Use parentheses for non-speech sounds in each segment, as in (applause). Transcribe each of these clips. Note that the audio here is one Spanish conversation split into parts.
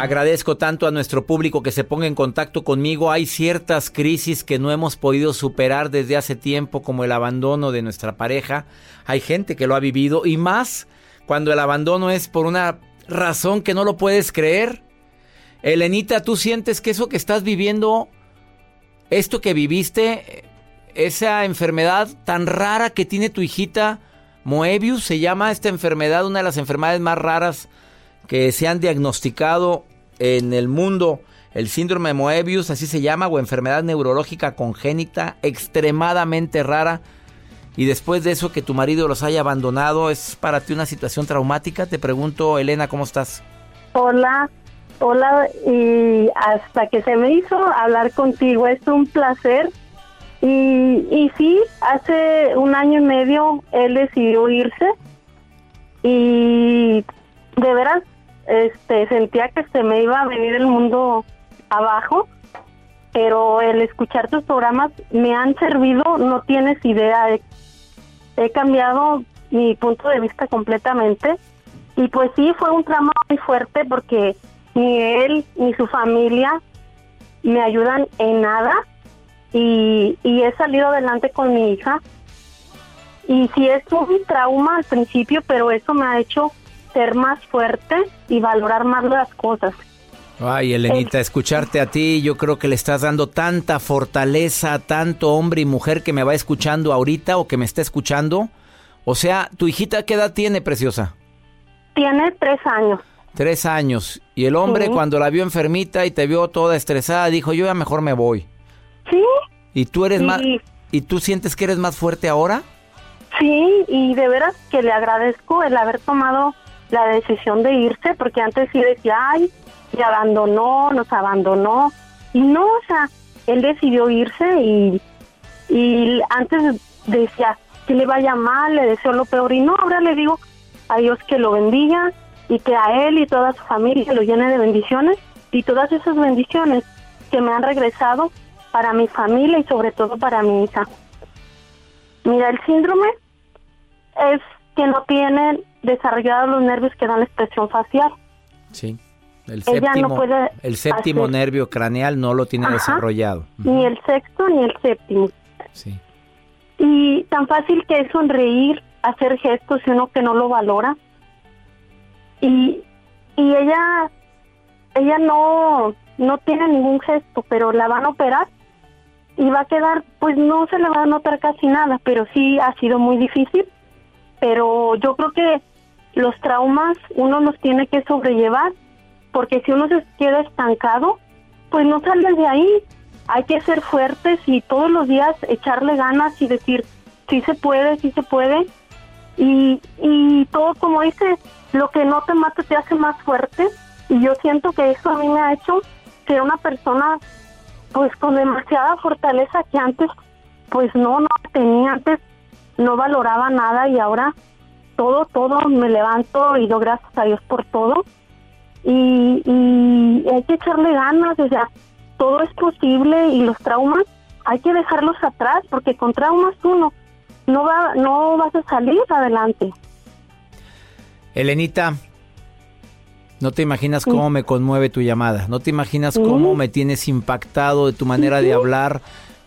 Agradezco tanto a nuestro público que se ponga en contacto conmigo. Hay ciertas crisis que no hemos podido superar desde hace tiempo, como el abandono de nuestra pareja. Hay gente que lo ha vivido y más cuando el abandono es por una razón que no lo puedes creer. Elenita, ¿tú sientes que eso que estás viviendo, esto que viviste, esa enfermedad tan rara que tiene tu hijita, Moebius, se llama esta enfermedad, una de las enfermedades más raras que se han diagnosticado en el mundo el síndrome de Moebius, así se llama, o enfermedad neurológica congénita extremadamente rara. Y después de eso que tu marido los haya abandonado, ¿es para ti una situación traumática? Te pregunto, Elena, ¿cómo estás? Hola, hola, y hasta que se me hizo hablar contigo, es un placer. Y, y sí, hace un año y medio él decidió irse y de veras este sentía que se me iba a venir el mundo abajo, pero el escuchar tus programas me han servido, no tienes idea, he, cambiado mi punto de vista completamente y pues sí fue un tramo muy fuerte porque ni él ni su familia me ayudan en nada y, y he salido adelante con mi hija. Y sí es un trauma al principio, pero eso me ha hecho ser más fuerte y valorar más las cosas. Ay, Elenita, escucharte a ti, yo creo que le estás dando tanta fortaleza a tanto hombre y mujer que me va escuchando ahorita o que me está escuchando. O sea, ¿tu hijita qué edad tiene, preciosa? Tiene tres años. Tres años. Y el hombre cuando la vio enfermita y te vio toda estresada, dijo, yo ya mejor me voy. Sí. ¿Y tú eres más... ¿Y tú sientes que eres más fuerte ahora? Sí, y de veras que le agradezco el haber tomado la decisión de irse, porque antes sí decía, ay, y abandonó, nos abandonó. Y no, o sea, él decidió irse y, y antes decía que le vaya mal, le deseo lo peor. Y no, ahora le digo a Dios que lo bendiga y que a él y toda su familia lo llene de bendiciones y todas esas bendiciones que me han regresado para mi familia y sobre todo para mi hija. Mira, el síndrome es que no tienen desarrollados los nervios que dan expresión facial. Sí. El séptimo, el séptimo nervio craneal no lo tiene desarrollado. Ni el sexto ni el séptimo. Sí. Y tan fácil que es sonreír, hacer gestos y uno que no lo valora. Y, y ella, ella no, no tiene ningún gesto, pero la van a operar y va a quedar, pues no se le va a notar casi nada, pero sí ha sido muy difícil. Pero yo creo que los traumas uno los tiene que sobrellevar, porque si uno se queda estancado, pues no sale de ahí. Hay que ser fuertes y todos los días echarle ganas y decir, sí se puede, sí se puede. Y, y todo como dice, lo que no te mata te hace más fuerte. Y yo siento que eso a mí me ha hecho ser una persona pues con demasiada fortaleza que antes pues no, no tenía, antes no valoraba nada y ahora todo, todo, me levanto y doy gracias a Dios por todo. Y, y hay que echarle ganas, o sea, todo es posible y los traumas hay que dejarlos atrás porque con traumas uno no va no vas a salir adelante. Elenita, no te imaginas cómo me conmueve tu llamada, no te imaginas cómo me tienes impactado de tu manera de hablar.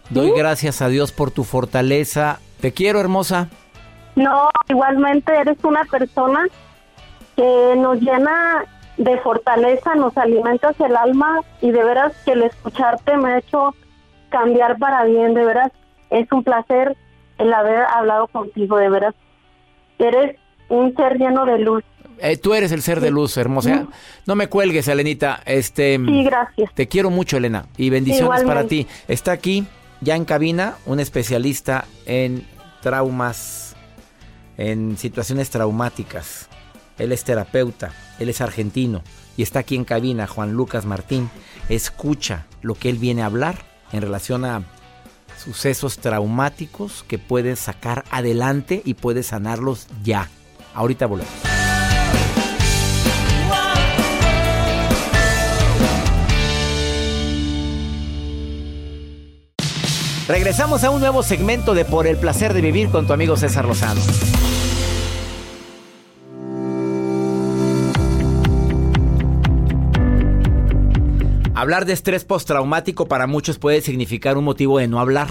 Doy gracias a Dios por tu fortaleza. Te quiero, hermosa. No, igualmente eres una persona que nos llena de fortaleza, nos alimentas el alma y de veras que el escucharte me ha hecho cambiar para bien, de veras es un placer el haber hablado contigo, de veras. Eres un ser lleno de luz. Eh, tú eres el ser de luz, hermosa. No me cuelgues, Elenita. Este, sí, gracias. Te quiero mucho, Elena, y bendiciones para ti. Está aquí, ya en cabina, un especialista en traumas en situaciones traumáticas. Él es terapeuta, él es argentino y está aquí en cabina, Juan Lucas Martín. Escucha lo que él viene a hablar en relación a sucesos traumáticos que puedes sacar adelante y puedes sanarlos ya. Ahorita volvemos. Regresamos a un nuevo segmento de Por el placer de vivir con tu amigo César Lozano. Hablar de estrés postraumático para muchos puede significar un motivo de no hablar.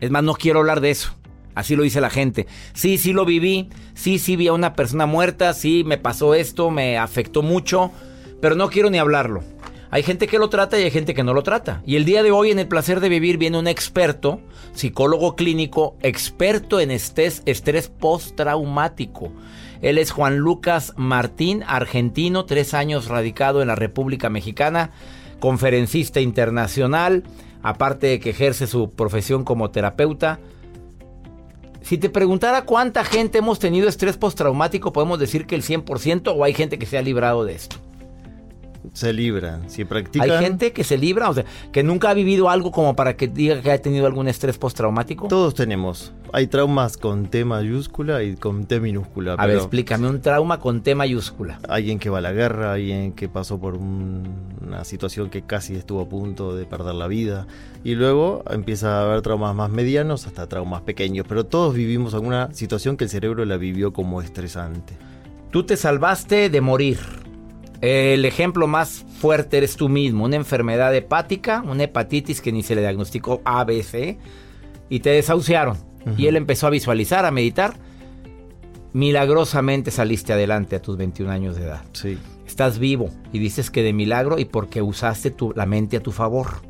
Es más, no quiero hablar de eso. Así lo dice la gente. Sí, sí lo viví. Sí, sí vi a una persona muerta. Sí, me pasó esto, me afectó mucho. Pero no quiero ni hablarlo. Hay gente que lo trata y hay gente que no lo trata. Y el día de hoy en el placer de vivir viene un experto, psicólogo clínico, experto en estrés, estrés postraumático. Él es Juan Lucas Martín, argentino, tres años radicado en la República Mexicana, conferencista internacional, aparte de que ejerce su profesión como terapeuta. Si te preguntara cuánta gente hemos tenido estrés postraumático, podemos decir que el 100% o hay gente que se ha librado de esto se libran, si practican. Hay gente que se libra, o sea, que nunca ha vivido algo como para que diga que ha tenido algún estrés postraumático. Todos tenemos. Hay traumas con T mayúscula y con T minúscula. A ver, explícame un trauma con T mayúscula. Alguien que va a la guerra, alguien que pasó por una situación que casi estuvo a punto de perder la vida. Y luego empieza a haber traumas más medianos hasta traumas pequeños. Pero todos vivimos alguna situación que el cerebro la vivió como estresante. Tú te salvaste de morir el ejemplo más fuerte eres tú mismo, una enfermedad hepática, una hepatitis que ni se le diagnosticó ABC y te desahuciaron. Y él empezó a visualizar, a meditar. Milagrosamente saliste adelante a tus 21 años de edad. Sí. Estás vivo y dices que de milagro y porque usaste tu, la mente a tu favor.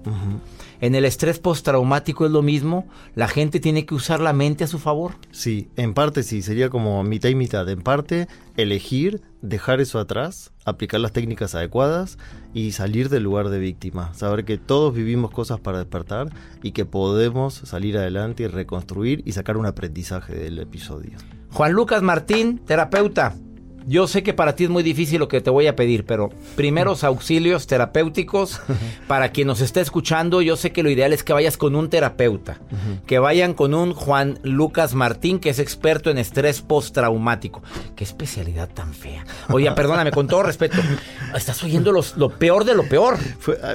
En el estrés postraumático es lo mismo, la gente tiene que usar la mente a su favor. Sí, en parte sí, sería como mitad y mitad. En parte, elegir, dejar eso atrás, aplicar las técnicas adecuadas y salir del lugar de víctima. Saber que todos vivimos cosas para despertar y que podemos salir adelante y reconstruir y sacar un aprendizaje del episodio. Juan Lucas Martín, terapeuta. Yo sé que para ti es muy difícil lo que te voy a pedir, pero primeros auxilios terapéuticos para quien nos está escuchando, yo sé que lo ideal es que vayas con un terapeuta, que vayan con un Juan Lucas Martín, que es experto en estrés postraumático. Qué especialidad tan fea. Oye, (laughs) perdóname, con todo respeto, estás oyendo lo peor de lo peor.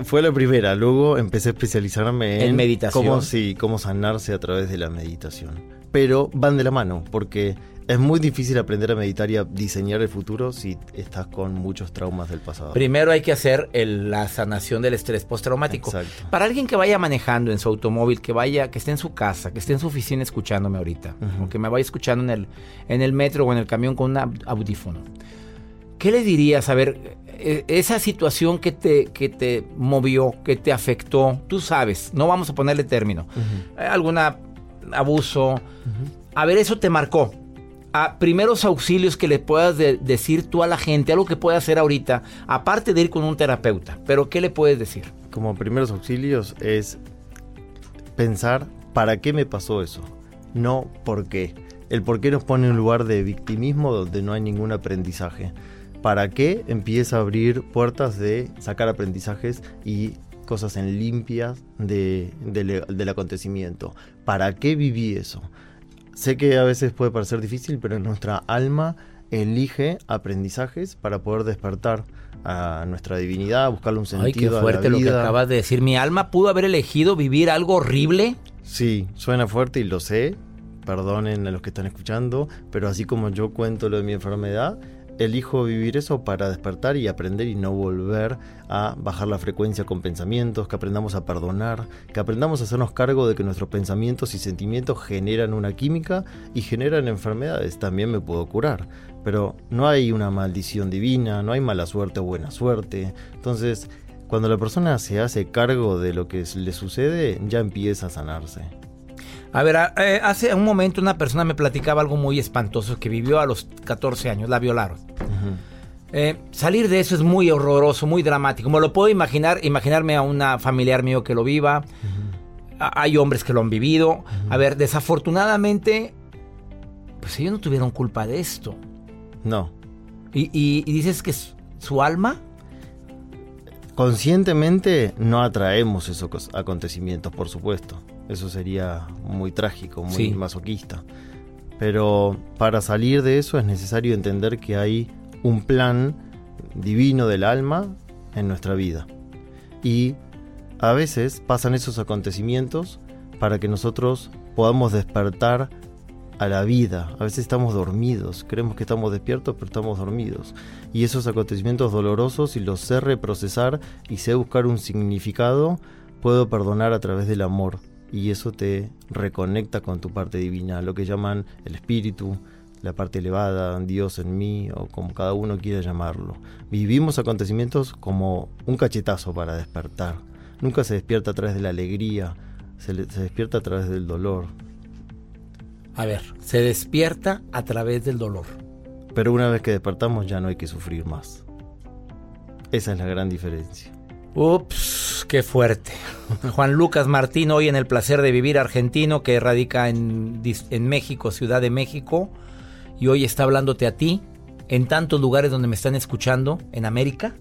Fue, la primera, luego empecé a especializarme en, meditación. Cómo, sí, cómo sanarse a través de la meditación. Pero van de la mano, porque es muy difícil aprender a meditar y a diseñar el futuro si estás con muchos traumas del pasado. Primero hay que hacer la sanación del estrés postraumático. Para alguien que vaya manejando en su automóvil, que vaya, que esté en su casa, que esté en su oficina escuchándome ahorita, o que me vaya escuchando en el, en el metro o en el camión con un audífono. ¿Qué le dirías? A ver, e, esa situación que te, que te movió, que te afectó, tú sabes, no vamos a ponerle término. Algún abuso. A ver, eso te marcó a primeros auxilios que le puedas decir tú a la gente, algo que pueda hacer ahorita, aparte de ir con un terapeuta, pero ¿qué le puedes decir? Como primeros auxilios es pensar, ¿para qué me pasó eso? No por qué. El por qué nos pone en un lugar de victimismo donde no hay ningún aprendizaje. ¿Para qué empieza a abrir puertas de sacar aprendizajes y cosas en limpias del acontecimiento? ¿Para qué viví eso? Sé que a veces puede parecer difícil, pero nuestra alma elige aprendizajes para poder despertar a nuestra divinidad, buscarle un sentido. Ay, qué fuerte lo que acabas de decir. ¿Mi alma pudo haber elegido vivir algo horrible? Sí, suena fuerte y lo sé. Perdonen a los que están escuchando, pero así como yo cuento lo de mi enfermedad, elijo vivir eso para despertar y aprender y no volver a bajar la frecuencia con pensamientos, que aprendamos a perdonar, que aprendamos a hacernos cargo de que nuestros pensamientos y sentimientos generan una química y generan enfermedades. También me puedo curar, pero no hay una maldición divina, no hay mala suerte o buena suerte. Entonces, cuando la persona se hace cargo de lo que le sucede, ya empieza a sanarse. A ver, eh, hace un momento una persona me platicaba algo muy espantoso que vivió a los 14 años, la violaron. Eh, salir de eso es muy horroroso, muy dramático. Como lo puedo imaginar, imaginarme a una familiar mío que lo viva. Hay hombres que lo han vivido. A ver, desafortunadamente, pues ellos no tuvieron culpa de esto. No. ¿Y, dices que su alma? Conscientemente no atraemos esos acontecimientos, por supuesto. Eso sería muy trágico, muy masoquista. Pero para salir de eso es necesario entender que hay un plan divino del alma en nuestra vida. Y a veces pasan esos acontecimientos para que nosotros podamos despertar a la vida. A veces estamos dormidos, creemos que estamos despiertos, pero estamos dormidos. Y esos acontecimientos dolorosos, si los sé reprocesar y sé buscar un significado, puedo perdonar a través del amor. Y eso te reconecta con tu parte divina, lo que llaman el espíritu, la parte elevada, Dios en mí, o como cada uno quiera llamarlo. Vivimos acontecimientos como un cachetazo para despertar. Nunca se despierta a través de la alegría, se, se despierta a través del dolor, a ver, se despierta a través del dolor. Pero una vez que despertamos ya no hay que sufrir más. Esa es la gran diferencia. Ups, qué fuerte. Juan Lucas Martín, hoy en el placer de vivir argentino, que radica en, México, Ciudad de México, y hoy está hablándote a ti, en tantos lugares donde me están escuchando, en América.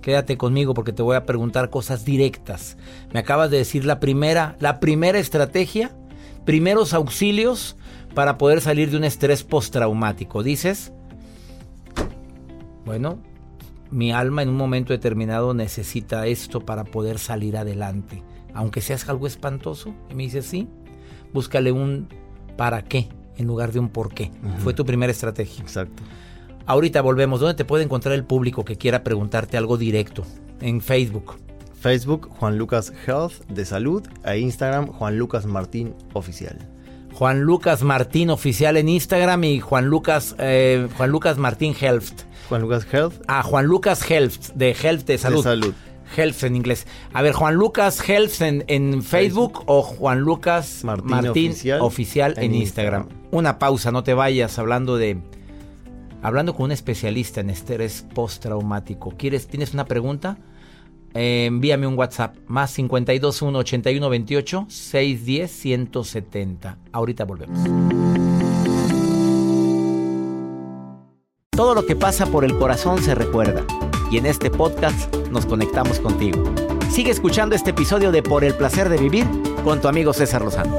Quédate conmigo porque te voy a preguntar cosas directas. Me acabas de decir la primera, la primera estrategia, primeros auxilios para poder salir de un estrés postraumático. Dices, bueno, mi alma en un momento determinado necesita esto para poder salir adelante. Aunque seas algo espantoso. Y me dices, sí, búscale un para qué en lugar de un por qué. Fue tu primera estrategia. Exacto. Ahorita volvemos. ¿Dónde te puede encontrar el público que quiera preguntarte algo directo? En Facebook. Facebook Juan Lucas Health de Salud e Instagram Juan Lucas Martín Oficial. Juan Lucas Martín oficial en Instagram y Juan Lucas eh, Juan Lucas Martín Health. Juan Lucas Health. Ah, Juan Lucas Health de Health de salud. De salud. Health en inglés. A ver, Juan Lucas Health en, Facebook, o Juan Lucas Martín, oficial, en, Instagram. Una pausa, no te vayas hablando de hablando con un especialista en estrés postraumático. ¿Quieres tienes una pregunta? Eh, envíame un WhatsApp más 521 81 28 610 170. Ahorita volvemos. Todo lo que pasa por el corazón se recuerda y en este podcast nos conectamos contigo. Sigue escuchando este episodio de Por el placer de vivir con tu amigo César Lozano.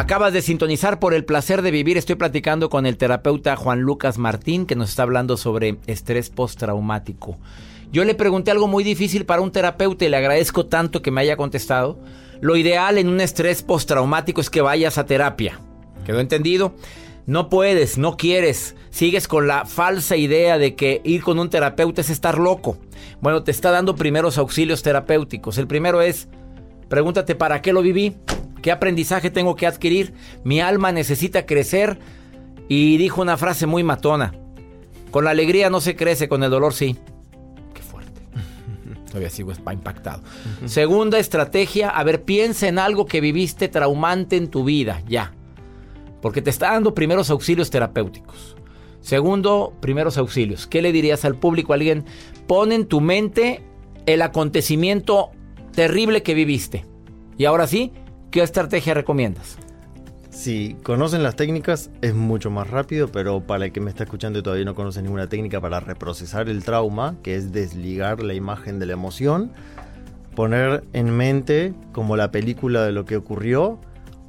Acabas de sintonizar por el placer de vivir. Estoy platicando con el terapeuta Juan Lucas Martín que nos está hablando sobre estrés postraumático. Yo le pregunté algo muy difícil para un terapeuta y le agradezco tanto que me haya contestado. Lo ideal en un estrés postraumático es que vayas a terapia. ¿Quedó entendido? No puedes, no quieres, sigues con la falsa idea de que ir con un terapeuta es estar loco. Bueno, te está dando primeros auxilios terapéuticos. El primero es, pregúntate, ¿para qué lo viví? ¿Qué aprendizaje tengo que adquirir? Mi alma necesita crecer. Y dijo una frase muy matona. Con la alegría no se crece, con el dolor sí. Qué fuerte. (laughs) Todavía sigo impactado. Segunda estrategia, a ver, piensa en algo que viviste traumante en tu vida, ya. Porque te está dando primeros auxilios terapéuticos. Segundo, primeros auxilios. ¿Qué le dirías al público? alguien, pon en tu mente el acontecimiento terrible que viviste. Y ahora sí, ¿Qué estrategia recomiendas? Si conocen las técnicas es mucho más rápido, pero para el que me está escuchando y todavía no conoce ninguna técnica para reprocesar el trauma, que es desligar la imagen de la emoción, poner en mente como la película de lo que ocurrió,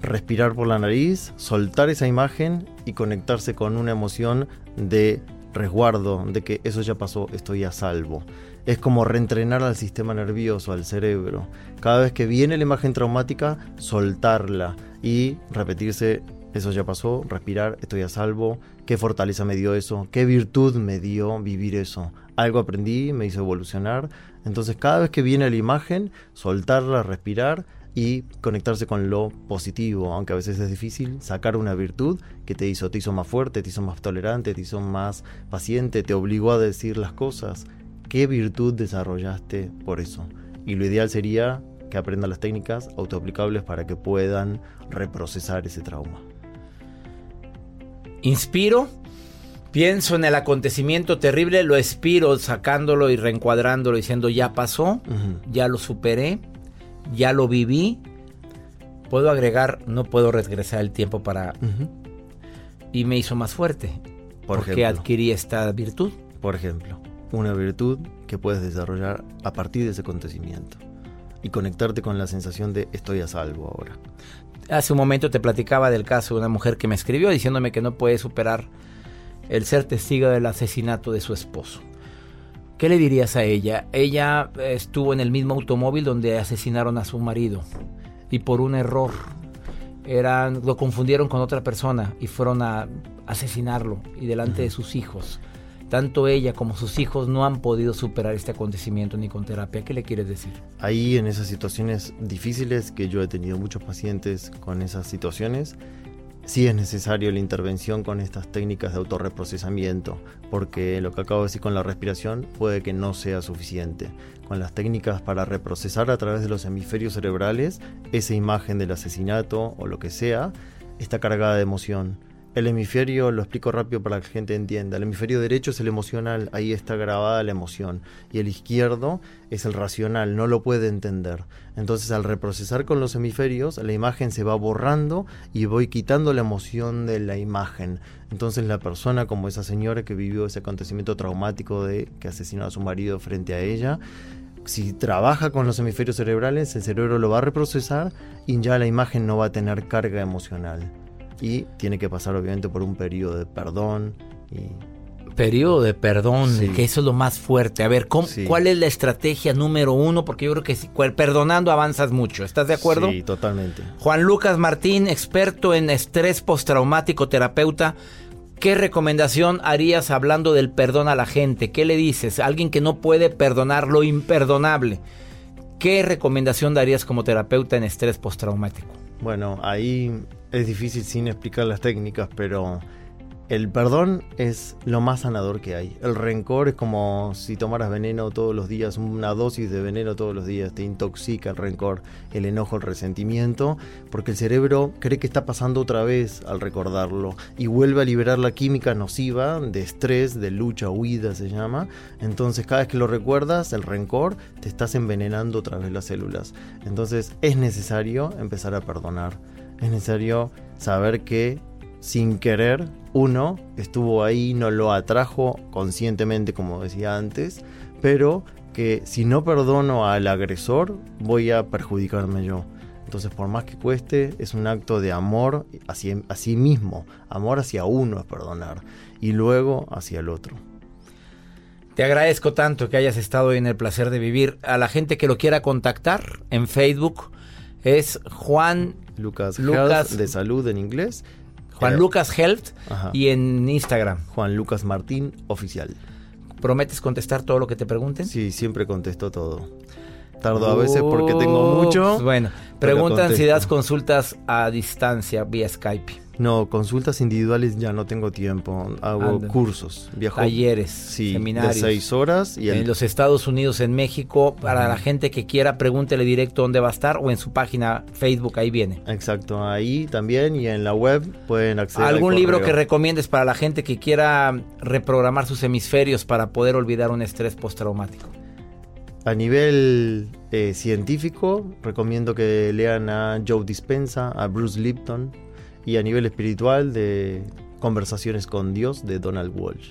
respirar por la nariz, soltar esa imagen y conectarse con una emoción de resguardo, de que eso ya pasó, estoy a salvo es como reentrenar al sistema nervioso, al cerebro. Cada vez que viene la imagen traumática, soltarla y repetirse, eso ya pasó, respirar, estoy a salvo, qué fortaleza me dio eso, qué virtud me dio vivir eso. Algo aprendí, me hizo evolucionar. Entonces cada vez que viene la imagen, soltarla, respirar y conectarse con lo positivo, aunque a veces es difícil, sacar una virtud que te hizo, te hizo más fuerte, te hizo más tolerante, te hizo más paciente, te obligó a decir las cosas. ¿Qué virtud desarrollaste por eso? Y lo ideal sería que aprendan las técnicas autoaplicables para que puedan reprocesar ese trauma. Inspiro, pienso en el acontecimiento terrible, lo expiro sacándolo y reencuadrándolo diciendo ya pasó, ya lo superé, ya lo viví. Puedo agregar, no puedo regresar el tiempo para... Y me hizo más fuerte. Por porque adquirí esta virtud. Por ejemplo, una virtud que puedes desarrollar a partir de ese acontecimiento y conectarte con la sensación de estoy a salvo ahora. Hace un momento te platicaba del caso de una mujer que me escribió diciéndome que no puede superar el ser testigo del asesinato de su esposo. ¿Qué le dirías a ella? Ella estuvo en el mismo automóvil donde asesinaron a su marido y por un error eran, lo confundieron con otra persona y fueron a asesinarlo y delante de sus hijos. Tanto ella como sus hijos no han podido superar este acontecimiento ni con terapia. ¿Qué le quieres decir? Ahí en esas situaciones difíciles, que yo he tenido muchos pacientes con esas situaciones, sí es necesario la intervención con estas técnicas de autorreprocesamiento, porque lo que acabo de decir con la respiración puede que no sea suficiente. Con las técnicas para reprocesar a través de los hemisferios cerebrales, esa imagen del asesinato o lo que sea, está cargada de emoción el hemisferio, lo explico rápido para que la gente entienda, el hemisferio derecho es el emocional, ahí está grabada la emoción, y el izquierdo es el racional, no lo puede entender. Entonces al reprocesar con los hemisferios, la imagen se va borrando y voy quitando la emoción de la imagen. Entonces la persona como esa señora que vivió ese acontecimiento traumático de que asesinó a su marido frente a ella, si trabaja con los hemisferios cerebrales, el cerebro lo va a reprocesar y ya la imagen no va a tener carga emocional y tiene que pasar obviamente por un periodo de perdón y periodo de perdón, que eso es lo más fuerte. A ver, ¿cuál es la estrategia número uno? Porque yo creo que perdonando avanzas mucho. ¿Estás de acuerdo? Sí, totalmente. Juan Lucas Martín, experto en estrés postraumático, terapeuta. ¿Qué recomendación harías hablando del perdón a la gente? ¿Qué le dices? alguien que no puede perdonar lo imperdonable. ¿Qué recomendación darías como terapeuta en estrés postraumático? Bueno, ahí es difícil sin explicar las técnicas, pero el perdón es lo más sanador que hay. El rencor es como si tomaras veneno todos los días, una dosis de veneno todos los días, te intoxica el rencor, el enojo, el resentimiento, porque el cerebro cree que está pasando otra vez al recordarlo y vuelve a liberar la química nociva de estrés, de lucha, huida se llama. Entonces cada vez que lo recuerdas, el rencor, te estás envenenando otra vez las células. Entonces es necesario empezar a perdonar es necesario saber que sin querer uno estuvo ahí, no lo atrajo conscientemente como decía antes, pero que si no perdono al agresor voy a perjudicarme yo. Entonces por más que cueste es un acto de amor hacia, a sí mismo, amor hacia uno es perdonar y luego hacia el otro. Te agradezco tanto que hayas estado hoy en el placer de vivir. A la gente que lo quiera contactar en Facebook es Juan Lucas, Lucas de salud en inglés. Juan Lucas Health y en Instagram. Juan Lucas Martín Oficial. ¿Prometes contestar todo lo que te pregunten? Sí, siempre contesto todo. Tardo a veces porque tengo mucho. Bueno, preguntan si das consultas a distancia vía Skype. No, consultas individuales ya no tengo tiempo. Hago cursos, viajo. Talleres, seminarios. De seis horas. Y en... los Estados Unidos, en México. Para la gente que quiera, pregúntele directo dónde va a estar o en su página Facebook, ahí viene. Exacto, ahí también y en la web pueden acceder. ¿Algún libro que recomiendes para la gente que quiera reprogramar sus hemisferios para poder olvidar un estrés postraumático? A nivel eh, científico, recomiendo que lean a Joe Dispensa, a Bruce Lipton y a nivel espiritual de Conversaciones con Dios de Donald Walsh.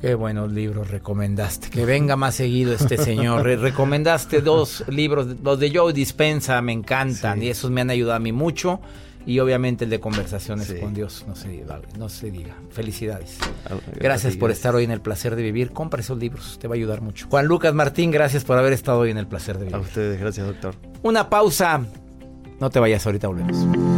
Qué buenos libros recomendaste. Que venga más seguido este señor. recomendaste dos libros, los de Joe Dispensa, me encantan y esos me han ayudado a mí mucho. Y obviamente el de Conversaciones con Dios, no se, diga, no se diga. Felicidades. Ah, gracias por estar hoy en el placer de vivir. Compra esos libros, te va a ayudar mucho. Juan Lucas Martín, gracias por haber estado hoy en el placer de vivir. A ustedes, gracias doctor. Una pausa. No te vayas, ahorita volvemos.